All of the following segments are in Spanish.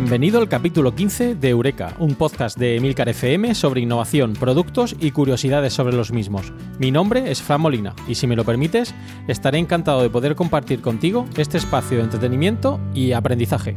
Bienvenido al capítulo 15 de Eureka, un podcast de Emilcar FM sobre innovación, productos y curiosidades sobre los mismos. Mi nombre es Fran Molina y si me lo permites, estaré encantado de poder compartir contigo este espacio de entretenimiento y aprendizaje.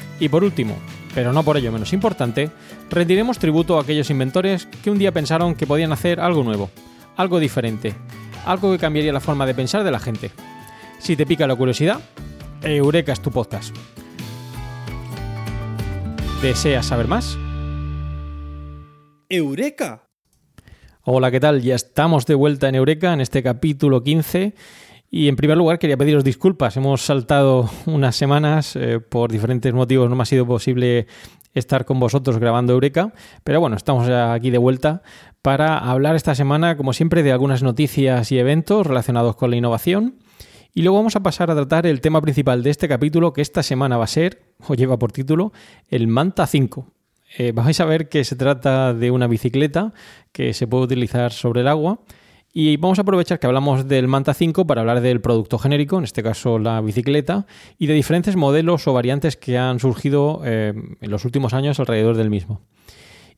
Y por último, pero no por ello menos importante, rendiremos tributo a aquellos inventores que un día pensaron que podían hacer algo nuevo, algo diferente, algo que cambiaría la forma de pensar de la gente. Si te pica la curiosidad, Eureka es tu podcast. ¿Deseas saber más? ¡Eureka! Hola, ¿qué tal? Ya estamos de vuelta en Eureka en este capítulo 15 y en primer lugar quería pediros disculpas. Hemos saltado unas semanas eh, por diferentes motivos. No me ha sido posible estar con vosotros grabando Eureka. Pero bueno, estamos aquí de vuelta para hablar esta semana, como siempre, de algunas noticias y eventos relacionados con la innovación. Y luego vamos a pasar a tratar el tema principal de este capítulo, que esta semana va a ser, o lleva por título, el Manta 5. Eh, vais a ver que se trata de una bicicleta que se puede utilizar sobre el agua y vamos a aprovechar que hablamos del Manta 5 para hablar del producto genérico, en este caso la bicicleta, y de diferentes modelos o variantes que han surgido eh, en los últimos años alrededor del mismo.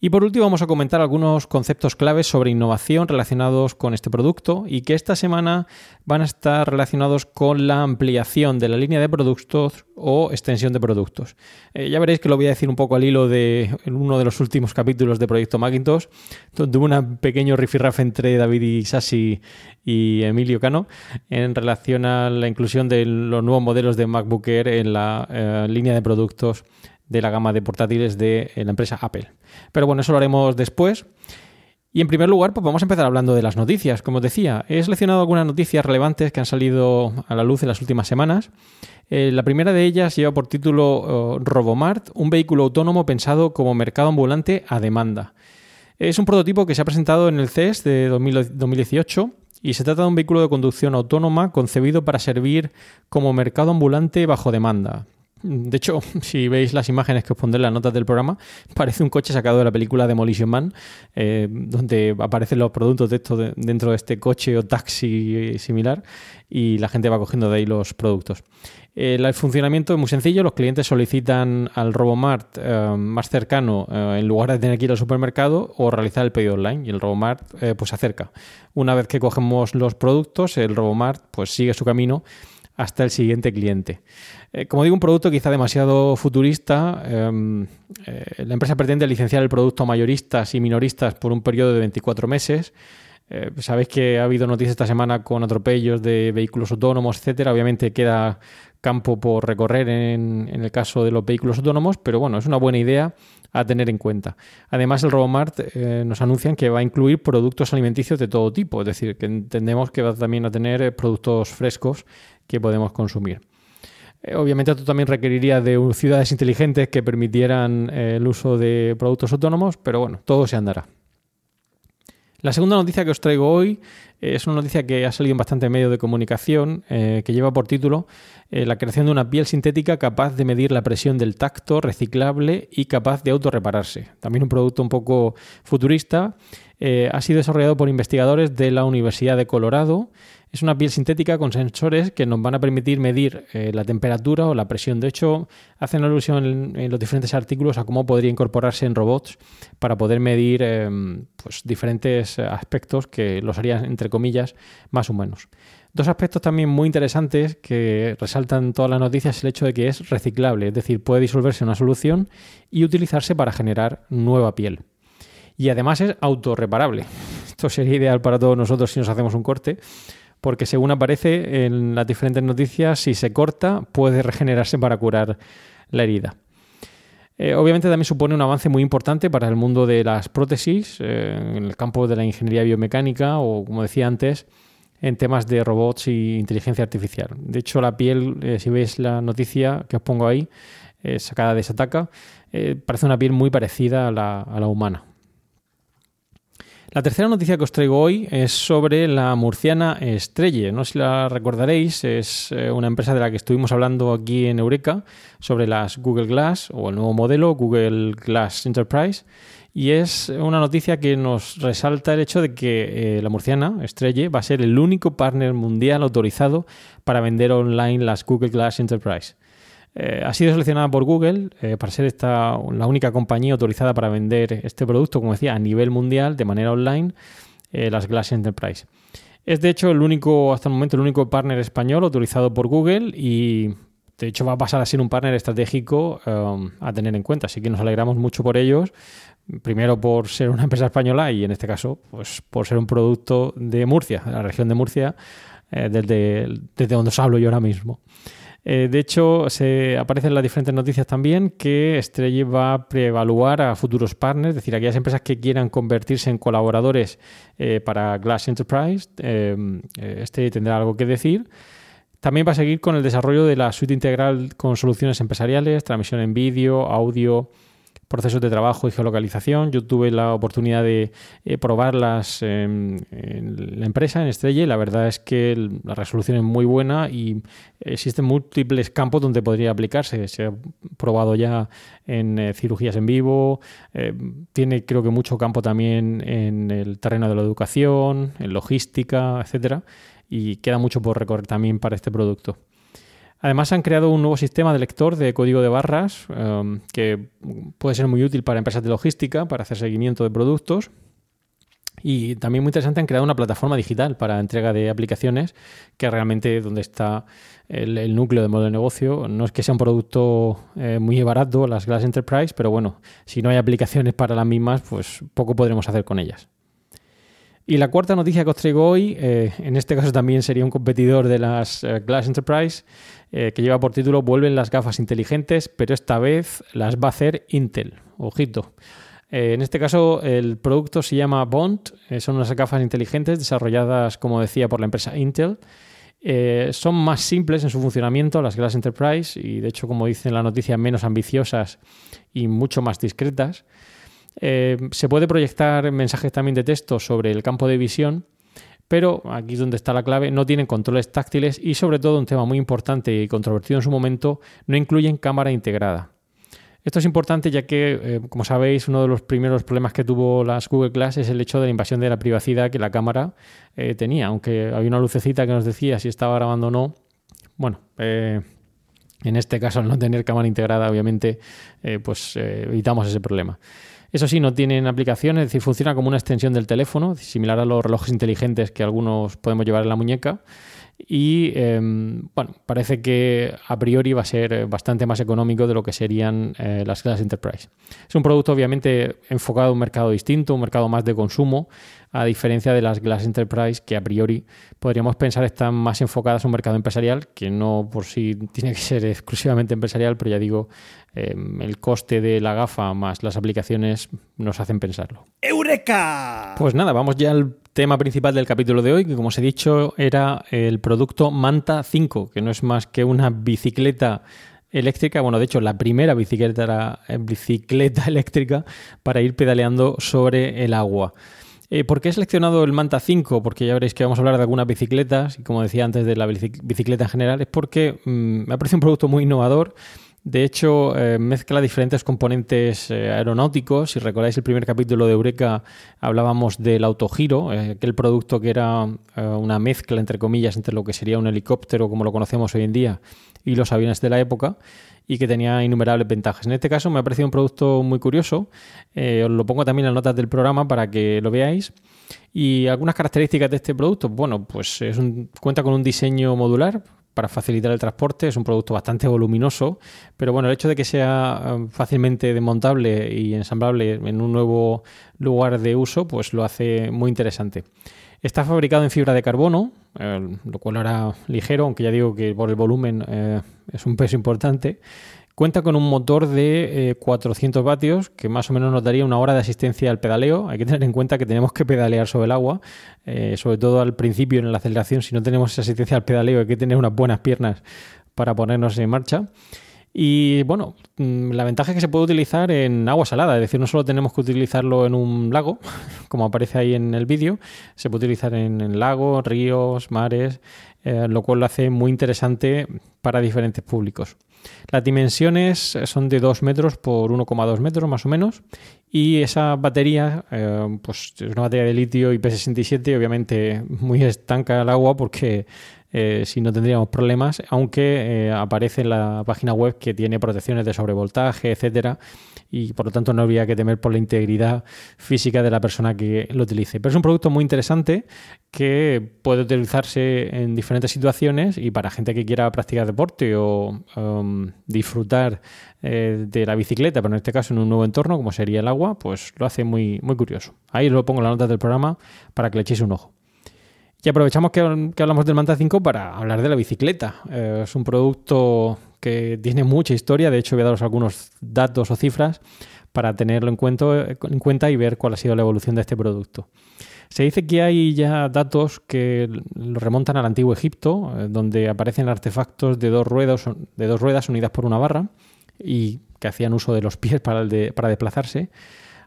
Y por último vamos a comentar algunos conceptos claves sobre innovación relacionados con este producto y que esta semana van a estar relacionados con la ampliación de la línea de productos o extensión de productos. Eh, ya veréis que lo voy a decir un poco al hilo de uno de los últimos capítulos de Proyecto Macintosh, donde hubo un pequeño rifirrafe entre David Isasi y Emilio Cano en relación a la inclusión de los nuevos modelos de MacBook Air en la eh, línea de productos de la gama de portátiles de la empresa Apple. Pero bueno, eso lo haremos después. Y en primer lugar, pues vamos a empezar hablando de las noticias. Como os decía, he seleccionado algunas noticias relevantes que han salido a la luz en las últimas semanas. Eh, la primera de ellas lleva por título eh, Robomart, un vehículo autónomo pensado como mercado ambulante a demanda. Es un prototipo que se ha presentado en el CES de 2018 y se trata de un vehículo de conducción autónoma concebido para servir como mercado ambulante bajo demanda. De hecho, si veis las imágenes que os pondré en las notas del programa, parece un coche sacado de la película Demolition Man, eh, donde aparecen los productos de esto dentro de este coche o taxi similar y la gente va cogiendo de ahí los productos. el funcionamiento es muy sencillo, los clientes solicitan al Robomart eh, más cercano eh, en lugar de tener que ir al supermercado o realizar el pedido online y el Robomart pues se acerca. Una vez que cogemos los productos, el Robomart pues sigue su camino hasta el siguiente cliente. Eh, como digo, un producto quizá demasiado futurista. Em, eh, la empresa pretende licenciar el producto a mayoristas y minoristas por un periodo de 24 meses. Eh, sabéis que ha habido noticias esta semana con atropellos de vehículos autónomos, etcétera. Obviamente queda campo por recorrer en, el caso de los vehículos autónomos, pero bueno, es una buena idea a tener en cuenta. Además, el Robomart nos anuncian que va a incluir productos alimenticios de todo tipo, es decir, que entendemos que va también a tener productos frescos que podemos consumir. Eh, obviamente esto también requeriría de ciudades inteligentes que permitieran eh, el uso de productos autónomos, pero bueno, todo se andará. La segunda noticia que os traigo hoy eh, es una noticia que ha salido en bastante medios de comunicación, que lleva por título la creación de una piel sintética capaz de medir la presión del tacto, reciclable y capaz de autorrepararse. También un producto un poco futurista. ha sido desarrollado por investigadores de la Universidad de Colorado es una piel sintética con sensores que nos van a permitir medir eh, la temperatura o la presión. De hecho, hacen alusión en, los diferentes artículos a cómo podría incorporarse en robots para poder medir em, pues, diferentes aspectos que los harían, entre comillas, más humanos. Dos aspectos también muy interesantes que resaltan todas las noticias es el hecho de que es reciclable, es decir, puede disolverse en una solución y utilizarse para generar nueva piel. Y además es autorreparable. Esto sería ideal para todos nosotros si nos hacemos un corte porque según aparece en las diferentes noticias, si se corta puede regenerarse para curar la herida. Eh, obviamente también supone un avance muy importante para el mundo de las prótesis, eh, en el campo de la ingeniería biomecánica o, como decía antes, en temas de robots y inteligencia artificial. De hecho, la piel, eh, si veis la noticia que os pongo ahí, sacada de Sataka, parece una piel muy parecida a la humana. La tercera noticia que os traigo hoy es sobre la murciana Estrelle. No sé si la recordaréis, es eh, una empresa de la que estuvimos hablando aquí en Eureka sobre las Google Glass o el nuevo modelo Google Glass Enterprise. Y es una noticia que nos resalta el hecho de que eh, la murciana Estrelle va a ser el único partner mundial autorizado para vender online las Google Glass Enterprise. Eh, ha sido seleccionada por Google eh, para ser esta, la única compañía autorizada para vender este producto, como decía, a nivel mundial, de manera online, eh, las Glass Enterprise. Es de hecho el único, hasta el momento, el único partner español autorizado por Google y de hecho va a pasar a ser un partner estratégico um, a tener en cuenta. Así que nos alegramos mucho por ellos. Primero por ser una empresa española y en este caso, pues por ser un producto de Murcia, de la región de Murcia, desde, desde donde os hablo yo ahora mismo. Eh, de hecho, se aparecen en las diferentes noticias también que Estrella va a preevaluar a futuros partners, es decir, aquellas empresas que quieran convertirse en colaboradores eh, para Glass Enterprise. Eh, este tendrá algo que decir. También va a seguir con el desarrollo de la suite integral con soluciones empresariales, transmisión en vídeo, audio, procesos de trabajo y geolocalización. Yo tuve la oportunidad de eh, probarlas en, la empresa, en Estrella, y la verdad es que la resolución es muy buena y existen múltiples campos donde podría aplicarse. Se ha probado ya en eh, cirugías en vivo, eh, tiene creo que mucho campo también en el terreno de la educación, en logística, etcétera, y queda mucho por recorrer también para este producto. Además han creado un nuevo sistema de lector de código de barras um, que puede ser muy útil para empresas de logística, para hacer seguimiento de productos. Y también muy interesante han creado una plataforma digital para entrega de aplicaciones, que realmente donde está el, núcleo de modo de negocio. No es que sea un producto eh, muy barato, las Glass Enterprise, pero bueno, si no hay aplicaciones para las mismas, pues poco podremos hacer con ellas. Y la cuarta noticia que os traigo hoy, eh, en este caso también sería un competidor de las eh, Glass Enterprise, eh, que lleva por título Vuelven las gafas inteligentes, pero esta vez las va a hacer Intel. Ojito. en este caso, el producto se llama Bond, son unas gafas inteligentes desarrolladas, como decía, por la empresa Intel. son más simples en su funcionamiento las Glass Enterprise y, de hecho, como dice en la noticia, menos ambiciosas y mucho más discretas. Se puede proyectar mensajes también de texto sobre el campo de visión Pero aquí es donde está la clave, no tienen controles táctiles y sobre todo un tema muy importante y controvertido en su momento, no incluyen cámara integrada. Esto es importante ya que, eh, como sabéis, uno de los primeros problemas que tuvo las Google Glass es el hecho de la invasión de la privacidad que la cámara eh, tenía. Aunque había una lucecita que nos decía si estaba grabando o no. Bueno, eh, en este caso, al no tener cámara integrada, obviamente, pues evitamos ese problema. Eso sí, no tienen aplicaciones, es decir, funciona como una extensión del teléfono, similar a los relojes inteligentes que algunos podemos llevar en la muñeca. Y em, bueno, parece que a priori va a ser bastante más económico de lo que serían eh, las Glass Enterprise. Es un producto obviamente enfocado a un mercado distinto, un mercado más de consumo, a diferencia de las Glass Enterprise que a priori podríamos pensar están más enfocadas a un mercado empresarial, que no por sí tiene que ser exclusivamente empresarial, pero ya digo, em, el coste de la gafa más las aplicaciones nos hacen pensarlo. ¡Eureka! Pues nada, vamos ya al tema principal del capítulo de hoy, que como os he dicho era el producto Manta 5, que no es más que una bicicleta eléctrica, bueno, de hecho la primera bicicleta, bicicleta eléctrica para ir pedaleando sobre el agua. Eh, ¿Por qué he seleccionado el Manta 5? Porque ya veréis que vamos a hablar de algunas bicicletas, y como decía antes de la bicicleta en general, es porque mm, me ha parecido un producto muy innovador. De hecho, eh, mezcla diferentes componentes eh, aeronáuticos. Si recordáis el primer capítulo de Eureka, hablábamos del autogiro, aquel producto que era una mezcla, entre comillas, entre lo que sería un helicóptero, como lo conocemos hoy en día, y los aviones de la época y que tenía innumerables ventajas. En este caso me ha parecido un producto muy curioso, eh, os lo pongo también en las notas del programa para que lo veáis. Y algunas características de este producto, bueno, pues es un, cuenta con un diseño modular para facilitar el transporte, es un producto bastante voluminoso, pero bueno, el hecho de que sea eh, fácilmente desmontable y ensamblable en un nuevo lugar de uso, pues lo hace muy interesante. Está fabricado en fibra de carbono, eh, lo cual hará ligero, aunque ya digo que por el volumen eh, es un peso importante. Cuenta con un motor de 400 eh, vatios que más o menos nos daría una hora de asistencia al pedaleo. Hay que tener en cuenta que tenemos que pedalear sobre el agua, sobre todo al principio en la aceleración. Si no tenemos esa asistencia al pedaleo hay que tener unas buenas piernas para ponernos en marcha. Y bueno, mm, la ventaja es que se puede utilizar en agua salada, es decir, no solo tenemos que utilizarlo en un lago, como aparece ahí en el vídeo, se puede utilizar en, lagos, ríos, mares, eh, lo cual lo hace muy interesante para diferentes públicos. Las dimensiones son de 2 metros por 1,2 metros más o menos y esa batería eh, pues es una batería de litio IP67 obviamente muy estanca al agua porque eh, si no tendríamos problemas, aunque eh, aparece en la página web que tiene protecciones de sobrevoltaje, etcétera, y por lo tanto no habría que temer por la integridad física de la persona que lo utilice. Pero es un producto muy interesante que puede utilizarse en diferentes situaciones y para gente que quiera practicar deporte o um, disfrutar eh, de la bicicleta, pero en este caso en un nuevo entorno como sería el agua, pues lo hace muy, muy curioso. Ahí lo pongo en la nota del programa para que le echéis un ojo. Y aprovechamos que, hablamos del Manta 5 para hablar de la bicicleta. Eh, es un producto que tiene mucha historia, de hecho voy a daros algunos datos o cifras para tenerlo en cuenta, en cuenta y ver cuál ha sido la evolución de este producto. Se dice que hay ya datos que lo remontan al antiguo Egipto, eh, donde aparecen artefactos de dos, ruedas, de dos ruedas unidas por una barra y que hacían uso de los pies para, para desplazarse.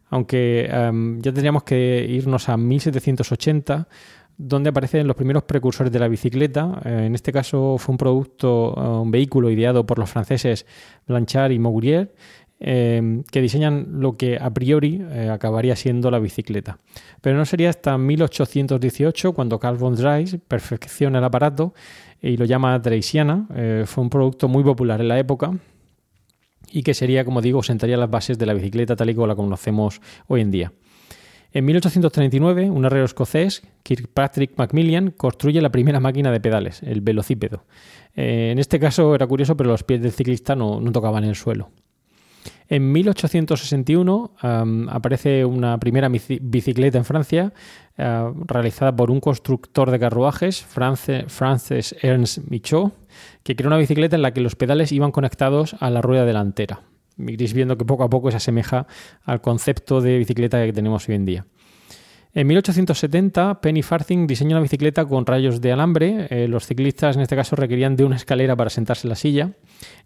Aunque em, ya tendríamos que irnos a 1780 donde aparecen los primeros precursores de la bicicleta. Eh, en este caso fue un producto, eh, un vehículo ideado por los franceses Blanchard y Mourier, eh, que diseñan lo que a priori acabaría siendo la bicicleta. Pero no sería hasta 1818 cuando Carl von Drais perfecciona el aparato y lo llama Dreisiana. fue un producto muy popular en la época y que sería, como digo, sentaría las bases de la bicicleta tal y como la conocemos hoy en día. En 1839, un herrero escocés, Kirkpatrick Macmillan, construye la primera máquina de pedales, el velocípedo. Eh, en este caso era curioso, pero los pies del ciclista no, tocaban el suelo. En 1861 aparece una primera bicicleta en Francia eh, realizada por un constructor de carruajes, Francis Ernst Michaud, que creó una bicicleta en la que los pedales iban conectados a la rueda delantera iréis viendo que poco a poco se asemeja al concepto de bicicleta que tenemos hoy en día. En 1870, Penny Farthing diseñó una bicicleta con rayos de alambre. Eh, los ciclistas en este caso requerían de una escalera para sentarse en la silla.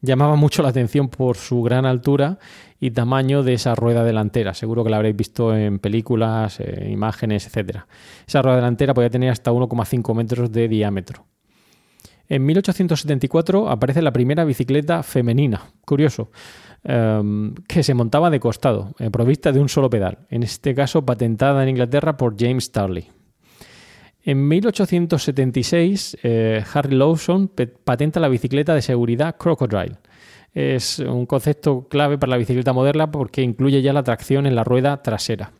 Llamaba mucho la atención por su gran altura y tamaño de esa rueda delantera. Seguro que la habréis visto en películas, eh, imágenes, etc. Esa rueda delantera podía tener hasta 1,5 metros de diámetro. En 1874 aparece la primera bicicleta femenina. Curioso. Em, que se montaba de costado, eh, provista de un solo pedal, en este caso patentada en Inglaterra por James Starley. En 1876, eh, Harry Lawson patenta la bicicleta de seguridad Crocodile. Es un concepto clave para la bicicleta moderna porque incluye ya la tracción en la rueda trasera.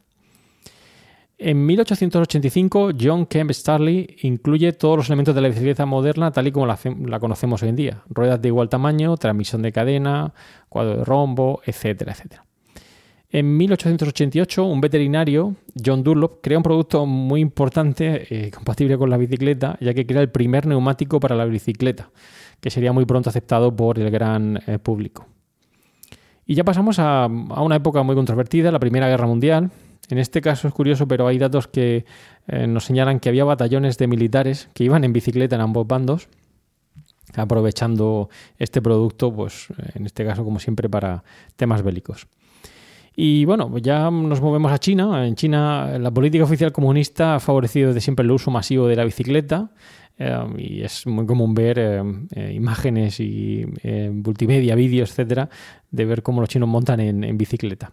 En 1885, John Kemp Starley incluye todos los elementos de la bicicleta moderna tal y como la, conocemos hoy en día. Ruedas de igual tamaño, transmisión de cadena, cuadro de rombo, etcétera, etcétera. En 1888, un veterinario, John Dunlop, crea un producto muy importante, eh, compatible con la bicicleta, ya que crea el primer neumático para la bicicleta, que sería muy pronto aceptado por el gran eh, público. Y ya pasamos a, a una época muy controvertida, la Primera Guerra Mundial, en este caso es curioso, pero hay datos que eh, nos señalan que había batallones de militares que iban en bicicleta en ambos bandos, aprovechando este producto, pues en este caso, como siempre, para temas bélicos. Y bueno, ya nos movemos a China. En China la política oficial comunista ha favorecido desde siempre el uso masivo de la bicicleta. Eh, y es muy común ver eh, imágenes y multimedia, vídeos, etcétera, de ver cómo los chinos montan en, bicicleta.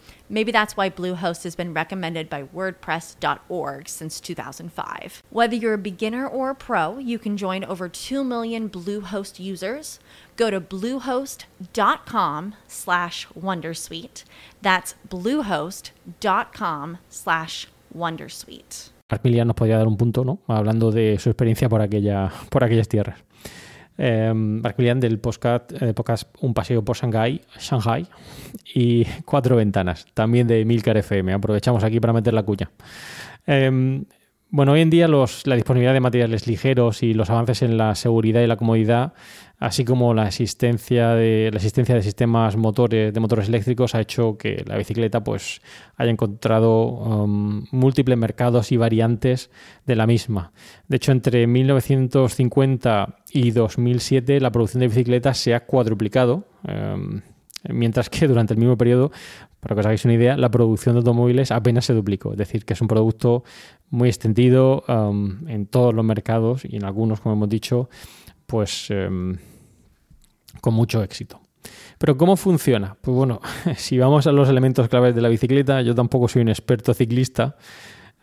Maybe that's why Bluehost has been recommended by WordPress.org since 2005. Whether you're a beginner or a pro, you can join over 2 million Bluehost users. Go to bluehost.com slash Wondersuite. That's bluehost.com slash Wondersuite. Armilian nos podía dar un punto, ¿no? Hablando de su experiencia por, aquella, por aquellas tierras. Eh, del podcast, Un paseo por Shanghai, Shanghai y Cuatro ventanas, también de Milcar FM. Aprovechamos aquí para meter la cuña. Em, bueno, hoy en día los, la disponibilidad de materiales ligeros y los avances en la seguridad y la comodidad, así como la existencia de, la existencia de sistemas motores, de motores eléctricos, ha hecho que la bicicleta pues, haya encontrado um, múltiples mercados y variantes de la misma. De hecho, entre 1950 y 2007 la producción de bicicletas se ha cuadruplicado. Um, mientras que durante el mismo periodo, para que os hagáis una idea, la producción de automóviles apenas se duplicó. Es decir, que es un producto muy extendido um, en todos los mercados y en algunos, como hemos dicho, pues um, con mucho éxito. Pero ¿cómo funciona? Pues bueno, si vamos a los elementos claves de la bicicleta, yo tampoco soy un experto ciclista.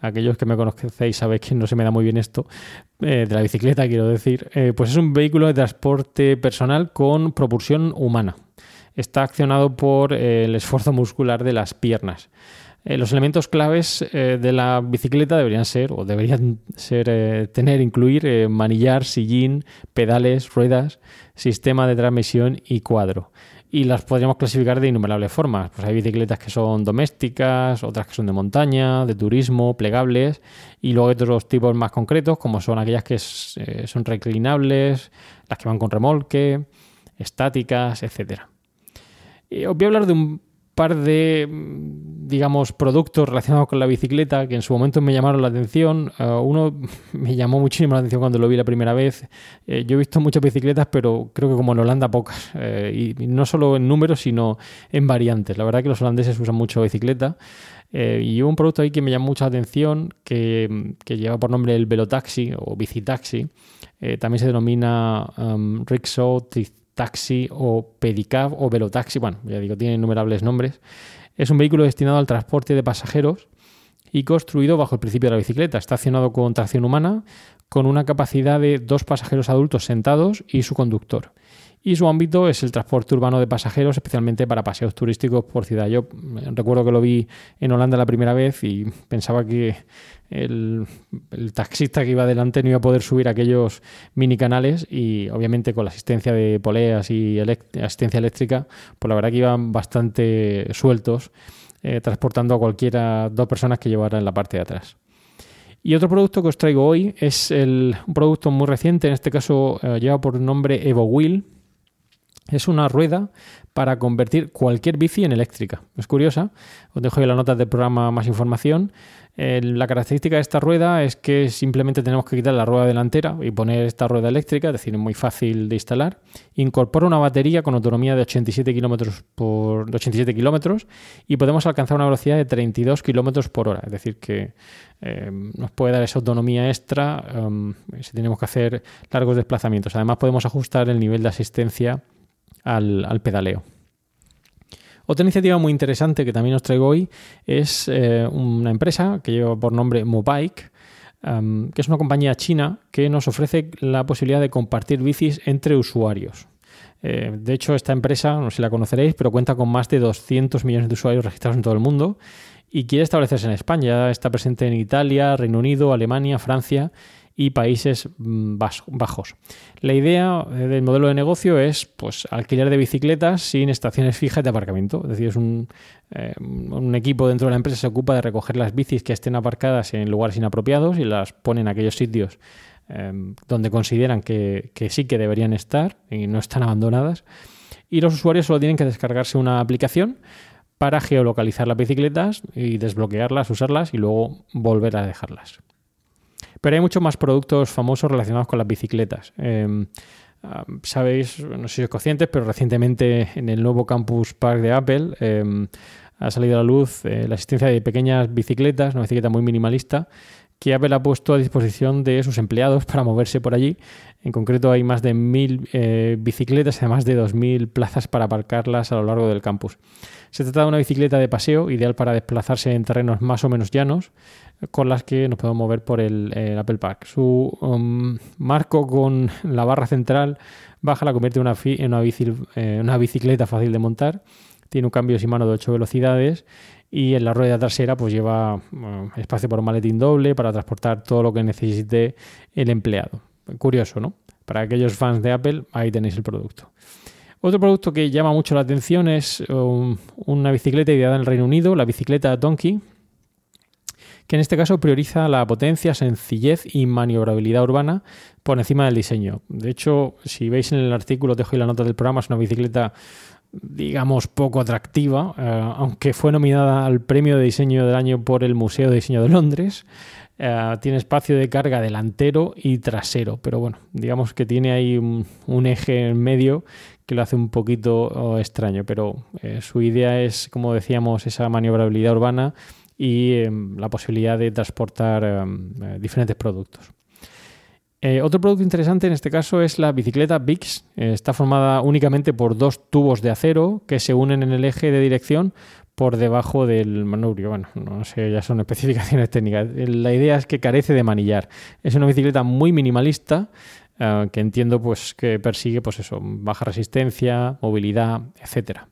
Aquellos que me conocéis sabéis que no se me da muy bien esto, eh, de la bicicleta quiero decir, eh, pues es un vehículo de transporte personal con propulsión humana está accionado por eh, el esfuerzo muscular de las piernas. Eh, los elementos claves eh, de la bicicleta deberían ser, o deberían ser, tener, incluir manillar, sillín, pedales, ruedas, sistema de transmisión y cuadro. Y las podríamos clasificar de innumerables formas. Pues hay bicicletas que son domésticas, otras que son de montaña, de turismo, plegables, y luego hay otros tipos más concretos, como son aquellas que son reclinables, las que van con remolque, estáticas, etcétera. Eh, os voy a hablar de un par de, digamos, productos relacionados con la bicicleta que en su momento me llamaron la atención. Eh, uno me llamó muchísimo la atención cuando lo vi la primera vez. Eh, yo he visto muchas bicicletas, pero creo que como en Holanda pocas. y, no solo en números, sino en variantes. La verdad que los holandeses usan mucho bicicleta. y hubo un producto ahí que me llamó mucha atención, que, lleva por nombre el Velotaxi o Bicitaxi. también se denomina um, Rickshaw taxi o pedicab o velotaxi, bueno, ya digo, tiene innumerables nombres. Es un vehículo destinado al transporte de pasajeros y construido bajo el principio de la bicicleta. Está accionado con tracción humana, con una capacidad de dos pasajeros adultos sentados y su conductor. Y su ámbito es el transporte urbano de pasajeros, especialmente para paseos turísticos por ciudad. Yo eh, recuerdo que lo vi en Holanda la primera vez y pensaba que el, taxista que iba adelante no iba a poder subir aquellos mini canales y obviamente con la asistencia de poleas y asistencia eléctrica, pues la verdad que iban bastante sueltos eh, transportando a cualquiera dos personas que llevaran en la parte de atrás. Y otro producto que os traigo hoy es un producto muy reciente, en este caso eh, lleva por nombre Evo Wheel. Es una rueda para convertir cualquier bici en eléctrica. Es curiosa, os dejo en la nota del programa más información la característica de esta rueda es que simplemente tenemos que quitar la rueda delantera y poner esta rueda eléctrica, es decir, es muy fácil de instalar. Incorpora una batería con autonomía de 87 kilómetros por 87 kilómetros y podemos alcanzar una velocidad de 32 kilómetros por hora, es decir, que eh, nos puede dar esa autonomía extra um, si tenemos que hacer largos desplazamientos. Además, podemos ajustar el nivel de asistencia al pedaleo. Otra iniciativa muy interesante que también os traigo hoy es eh, una empresa que lleva por nombre Mobike, que es una compañía china que nos ofrece la posibilidad de compartir bicis entre usuarios. Eh, de hecho, esta empresa, no sé si la conoceréis, pero cuenta con más de 200 millones de usuarios registrados en todo el mundo y quiere establecerse en España. Está presente en Italia, Reino Unido, Alemania, Francia y Países Bajos. La idea eh, del modelo de negocio es pues, alquiler de bicicletas sin estaciones fijas de aparcamiento. Es decir, es un, eh, un, equipo dentro de la empresa se ocupa de recoger las bicis que estén aparcadas en lugares inapropiados y las pone en aquellos sitios eh, donde consideran que sí que deberían estar y no están abandonadas. Y los usuarios solo tienen que descargarse una aplicación para geolocalizar las bicicletas y desbloquearlas, usarlas y luego volver a dejarlas. Pero hay muchos más productos famosos relacionados con las bicicletas. Em, sabéis, no sé si sois conscientes, pero recientemente en el nuevo Campus Park de Apple em, ha salido a la luz eh, la existencia de pequeñas bicicletas, una bicicleta muy minimalista, que Apple ha puesto a disposición de sus empleados para moverse por allí. En concreto hay más de mil eh, bicicletas y además de 2.000 plazas para aparcarlas a lo largo del campus. Se trata de una bicicleta de paseo ideal para desplazarse en terrenos más o menos llanos, con las que nos podemos mover por el, Apple Park. Su um, marco con la barra central baja la convierte en una, eh, una, bicicleta fácil de montar. Tiene un cambio sin mano de 8 velocidades y en la rueda trasera pues lleva espacio para un maletín doble para transportar todo lo que necesite el empleado. Curioso, ¿no? Para aquellos fans de Apple, ahí tenéis el producto. Otro producto que llama mucho la atención es um, una bicicleta ideada en el Reino Unido, la bicicleta Donkey, que en este caso prioriza la potencia, sencillez y maniobrabilidad urbana por encima del diseño. De hecho, si veis en el artículo, dejo ahí la nota del programa, es una bicicleta digamos poco atractiva, eh, aunque fue nominada al premio de diseño del año por el Museo de Diseño de Londres. Eh, tiene espacio de carga delantero y trasero, pero bueno, digamos que tiene ahí un, eje en medio que lo hace un poquito oh, extraño, pero eh, su idea es, como decíamos, esa maniobrabilidad urbana y em, la posibilidad de transportar em, eh, diferentes productos. Eh, otro producto interesante en este caso es la bicicleta Bix. Está formada únicamente por dos tubos de acero que se unen en el eje de dirección por debajo del manubrio. Bueno, no sé, ya son especificaciones técnicas. La idea es que carece de manillar. Es una bicicleta muy minimalista que entiendo pues que persigue pues eso, baja resistencia, movilidad, etcétera.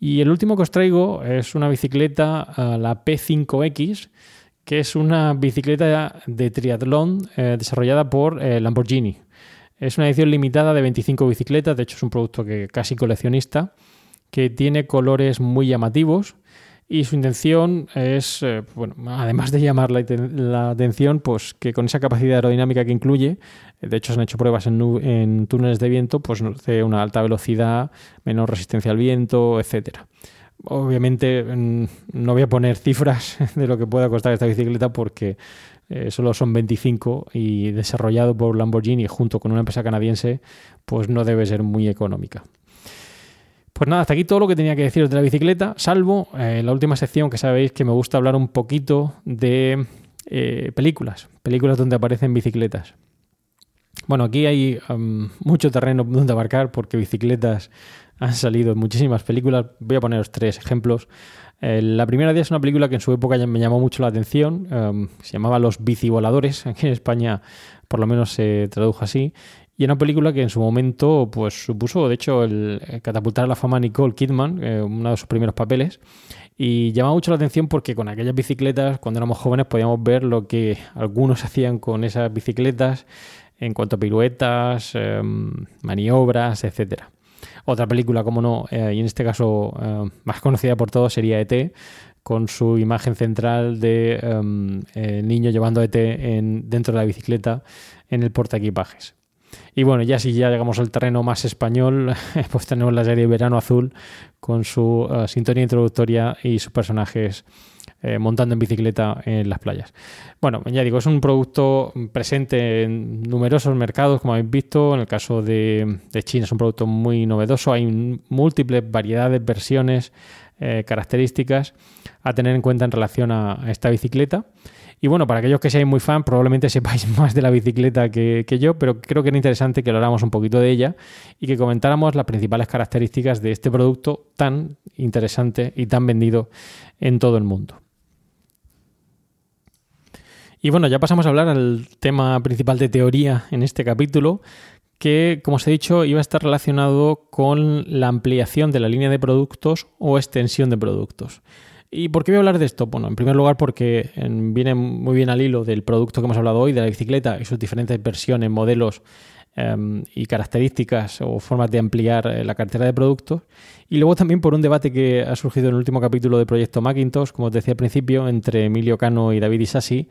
Y el último que os traigo es una bicicleta, eh, la P5X, que es una bicicleta de triatlón eh, desarrollada por eh, Lamborghini. Es una edición limitada de 25 bicicletas, de hecho es un producto que casi coleccionista, que tiene colores muy llamativos y su intención es, eh, bueno, además de llamar la, atención, pues que con esa capacidad aerodinámica que incluye, eh, de hecho se han hecho pruebas en, túneles de viento, pues de una alta velocidad, menor resistencia al viento, etcétera. Obviamente mm, no voy a poner cifras de lo que pueda costar esta bicicleta porque eh, solo son 25 y desarrollado por Lamborghini junto con una empresa canadiense, pues no debe ser muy económica. Pues nada, hasta aquí todo lo que tenía que deciros de la bicicleta, salvo eh, la última sección que sabéis que me gusta hablar un poquito de eh, películas, películas donde aparecen bicicletas. Bueno, aquí hay mucho terreno donde abarcar porque bicicletas han salido en muchísimas películas. Voy a poneros tres ejemplos. Eh, la primera día es una película que en su época ya me llamó mucho la atención. Em, se llamaba Los bicivoladores. Aquí en España por lo menos se tradujo así. Y una película que en su momento pues, supuso, de hecho, el, catapultar a la fama a Nicole Kidman, eh, uno de sus primeros papeles. Y llamaba mucho la atención porque con aquellas bicicletas, cuando éramos jóvenes, podíamos ver lo que algunos hacían con esas bicicletas en cuanto a piruetas, em, maniobras, etcétera. Otra película, como no, eh, y en este caso eh, más conocida por todos, sería ET, con su imagen central de em, niño llevando ET en, dentro de la bicicleta en el portaequipajes. Y bueno, ya si ya llegamos al terreno más español, pues tenemos la serie Verano Azul con su eh, sintonía introductoria y sus personajes eh, montando en bicicleta en las playas. Bueno, ya digo, es un producto presente en numerosos mercados, como habéis visto. En el caso de, China es un producto muy novedoso. Hay múltiples variedades, versiones, eh, características a tener en cuenta en relación a esta bicicleta. Y bueno, para aquellos que seáis muy fan, probablemente sepáis más de la bicicleta que, yo, pero creo que era interesante que habláramos un poquito de ella y que comentáramos las principales características de este producto tan interesante y tan vendido en todo el mundo. Y bueno, ya pasamos a hablar al tema principal de teoría en este capítulo, que, como os he dicho, iba a estar relacionado con la ampliación de la línea de productos o extensión de productos. ¿Y por qué voy a hablar de esto? Bueno, en primer lugar porque viene muy bien al hilo del producto que hemos hablado hoy, de la bicicleta y sus diferentes versiones, modelos em, y características o formas de ampliar eh, la cartera de productos. Y luego también por un debate que ha surgido en el último capítulo del proyecto Macintosh, como os decía al principio, entre Emilio Cano y David Isasi,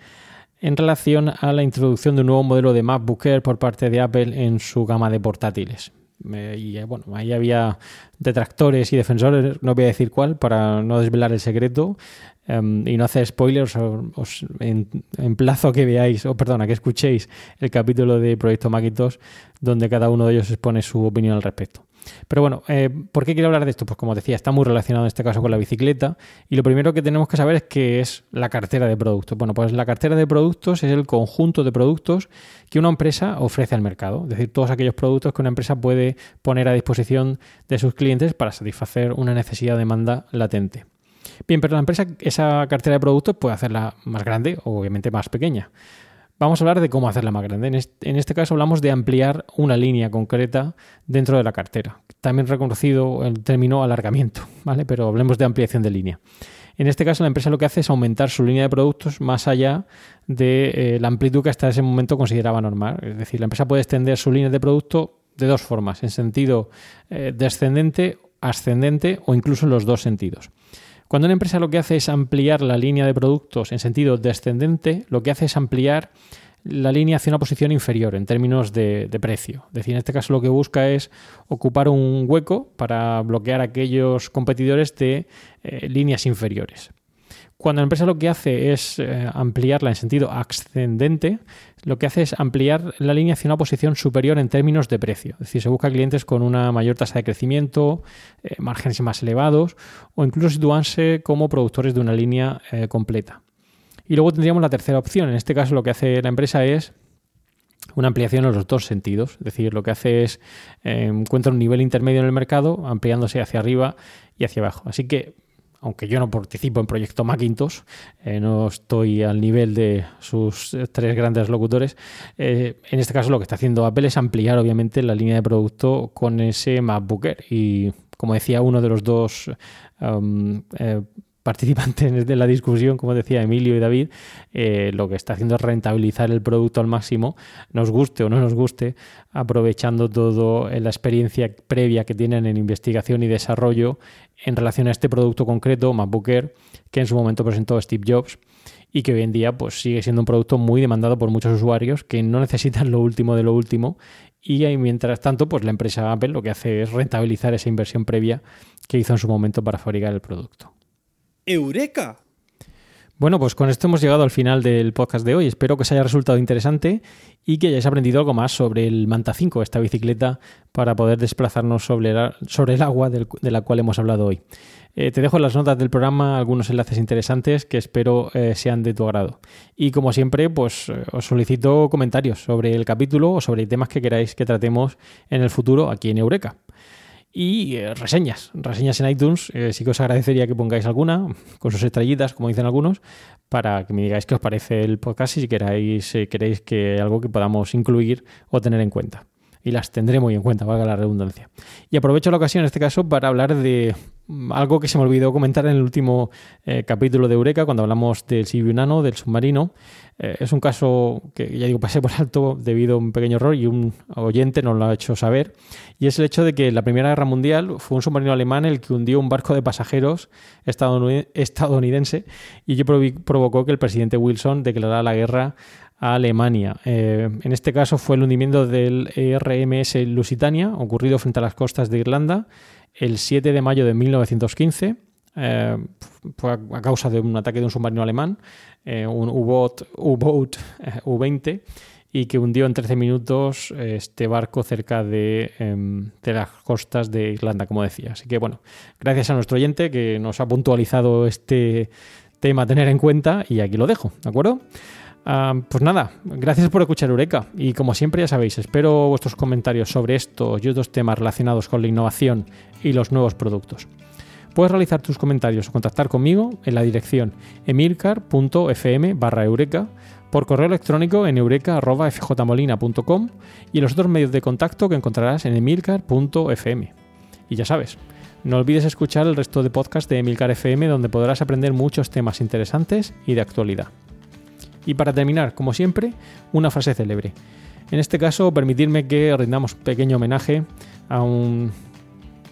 en relación a la introducción de un nuevo modelo de MacBook Air por parte de Apple en su gama de portátiles y eh, bueno, ahí había detractores y defensores, no voy a decir cuál, para no desvelar el secreto em, y no hacer spoilers, os, emplazo a que veáis, o perdón, a que escuchéis el capítulo de Proyecto Macintosh, donde cada uno de ellos expone su opinión al respecto. Pero bueno, eh, ¿por qué quiero hablar de esto? Pues como decía, está muy relacionado en este caso con la bicicleta y lo primero que tenemos que saber es qué es la cartera de productos. Bueno, pues la cartera de productos es el conjunto de productos que una empresa ofrece al mercado, es decir, todos aquellos productos que una empresa puede poner a disposición de sus clientes para satisfacer una necesidad de demanda latente. Bien, pero la empresa esa cartera de productos puede hacerla más grande o obviamente más pequeña. Vamos a hablar de cómo hacerla más grande. En este, caso hablamos de ampliar una línea concreta dentro de la cartera. También reconocido el término alargamiento, ¿vale? Pero hablemos de ampliación de línea. En este caso, la empresa lo que hace es aumentar su línea de productos más allá de eh, la amplitud que hasta ese momento consideraba normal. Es decir, la empresa puede extender su línea de producto de dos formas, en sentido eh, descendente, ascendente o incluso en los dos sentidos. Cuando una empresa lo que hace es ampliar la línea de productos en sentido descendente, lo que hace es ampliar la línea hacia una posición inferior en términos de, precio. Es decir, en este caso lo que busca es ocupar un hueco para bloquear a aquellos competidores de eh, líneas inferiores. Cuando la empresa lo que hace es eh, ampliarla en sentido ascendente, lo que hace es ampliar la línea hacia una posición superior en términos de precio. Es decir, se busca clientes con una mayor tasa de crecimiento, eh, márgenes más elevados o incluso situarse como productores de una línea eh, completa. Y luego tendríamos la tercera opción. En este caso lo que hace la empresa es una ampliación en los dos sentidos. Es decir, lo que hace es encuentra un nivel intermedio en el mercado, ampliándose hacia arriba y hacia abajo. Así que aunque yo no participo en Proyecto Macintosh, eh, no estoy al nivel de sus tres grandes locutores, eh, en este caso lo que está haciendo Apple es ampliar obviamente la línea de producto con ese MacBook. Y como decía uno de los dos eh, participantes de la discusión, como decía Emilio y David, eh, lo que está haciendo es rentabilizar el producto al máximo, nos guste o no nos guste, aprovechando toda la experiencia previa que tienen en investigación y desarrollo en relación a este producto concreto, MacBook que en su momento presentó Steve Jobs y que hoy en día pues, sigue siendo un producto muy demandado por muchos usuarios que no necesitan lo último de lo último y mientras tanto pues la empresa Apple lo que hace es rentabilizar esa inversión previa que hizo en su momento para fabricar el producto. ¡Eureka! Bueno, pues con esto hemos llegado al final del podcast de hoy. Espero que os haya resultado interesante y que hayáis aprendido algo más sobre el Manta 5, esta bicicleta para poder desplazarnos sobre, el agua de la cual hemos hablado hoy. Eh, te dejo en las notas del programa algunos enlaces interesantes que espero eh, sean de tu agrado. Y como siempre, pues eh, os solicito comentarios sobre el capítulo o sobre temas que queráis que tratemos en el futuro aquí en Eureka. Y reseñas, reseñas en iTunes. sí que os agradecería que pongáis alguna, con sus estrellitas, como dicen algunos, para que me digáis qué os parece el podcast y si queráis, queréis que algo que podamos incluir o tener en cuenta y las tendré muy en cuenta, valga la redundancia. Y aprovecho la ocasión en este caso para hablar de algo que se me olvidó comentar en el último eh, capítulo de Eureka, cuando hablamos del Nano, del submarino. Eh, es un caso que, ya digo, pasé por alto debido a un pequeño error y un oyente nos lo ha hecho saber. Y es el hecho de que en la Primera Guerra Mundial fue un submarino alemán el que hundió un barco de pasajeros estadounidense y ello provocó que el presidente Wilson declarara la guerra a Alemania. Eh, en este caso fue el hundimiento del RMS Lusitania, ocurrido frente a las costas de Irlanda el 7 de mayo de 1915. Eh, a, causa de un ataque de un submarino alemán, eh, un U-Boat U-20, y que hundió en 13 minutos este barco cerca de, em, de, las costas de Irlanda, como decía. Así que bueno, gracias a nuestro oyente que nos ha puntualizado este tema a tener en cuenta y aquí lo dejo, ¿de acuerdo? Ah, pues nada, gracias por escuchar Eureka y como siempre ya sabéis, espero vuestros comentarios sobre estos y otros temas relacionados con la innovación y los nuevos productos. Puedes realizar tus comentarios o contactar conmigo en la dirección emilcar.fm barra eureka, por correo electrónico en eureka.fjmolina.com y los otros medios de contacto que encontrarás en emilcar.fm. Y ya sabes, no olvides escuchar el resto de podcasts de Emilcar FM donde podrás aprender muchos temas interesantes y de actualidad. Y para terminar, como siempre, una frase célebre. En este caso, permitirme que rindamos pequeño homenaje a un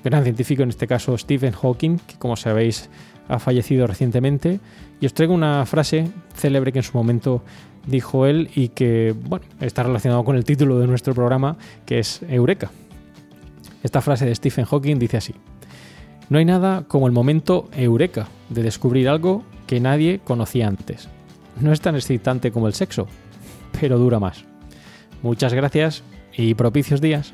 gran científico, en este caso Stephen Hawking, que como sabéis ha fallecido recientemente. Y os traigo una frase célebre que en su momento dijo él y que está relacionado con el título de nuestro programa, que es Eureka. Esta frase de Stephen Hawking dice así. No hay nada como el momento Eureka de descubrir algo que nadie conocía antes no es tan excitante como el sexo, pero dura más. Muchas gracias y propicios días.